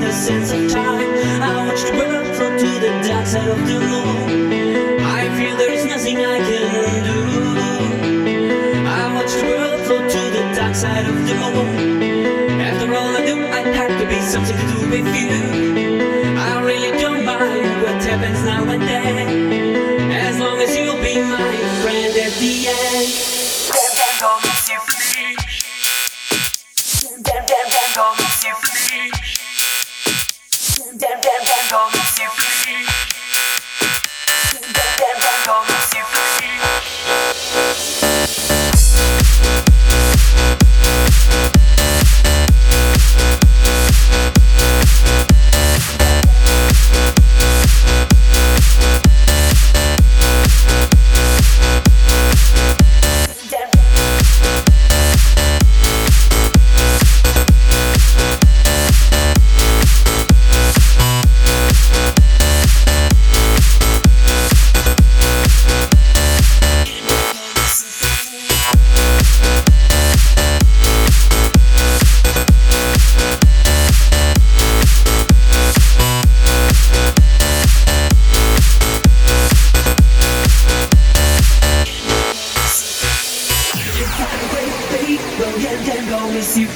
the sense of time. I watch the world from to the dark side of the moon. I feel there's nothing I can do I watch the world from to the dark side of the moon After all I do, I have to be something to do with you I really don't mind what happens now and then. As long as you'll be my friend at the end. Damn,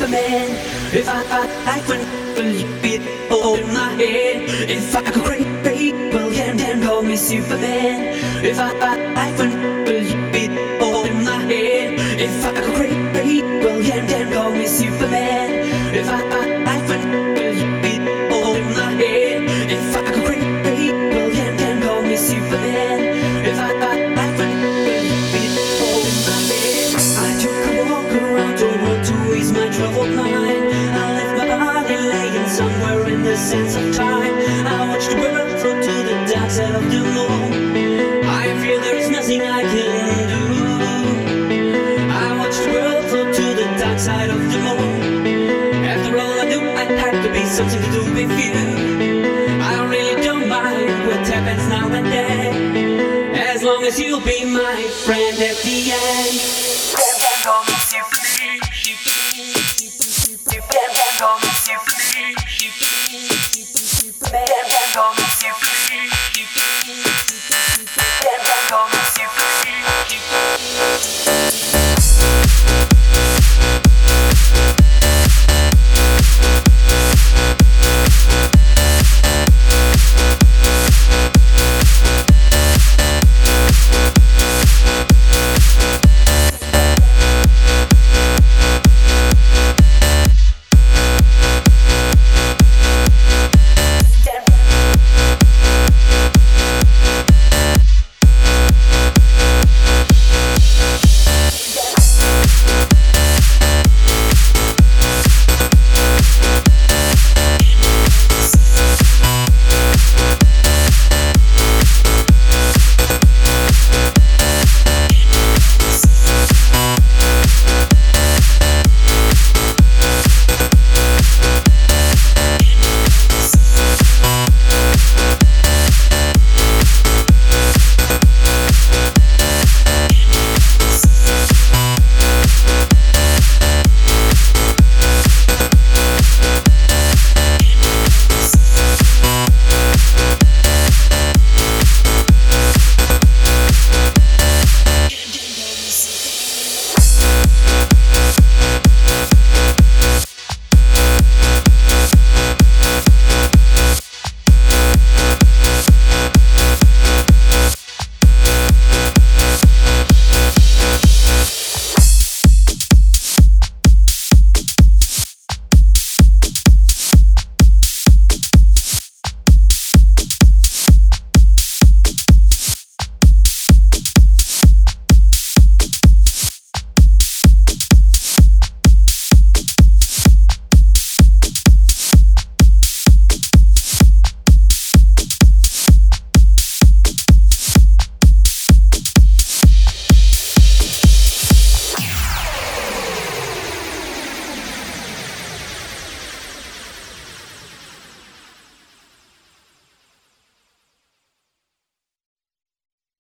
Superman. If I, I, I couldn't believe it all in my head. If I could create well, yeah, damn, call me Superman. If I, I, ease my troubled mind. I left my body laying somewhere in the sense of time. I watched the world float to the dark side of the moon. I feel there's nothing I can do. I watch the world float to the dark side of the moon. After all I do, I have to be something to do with you. I really don't mind what happens now and then, as long as you'll be my friend at the end come me.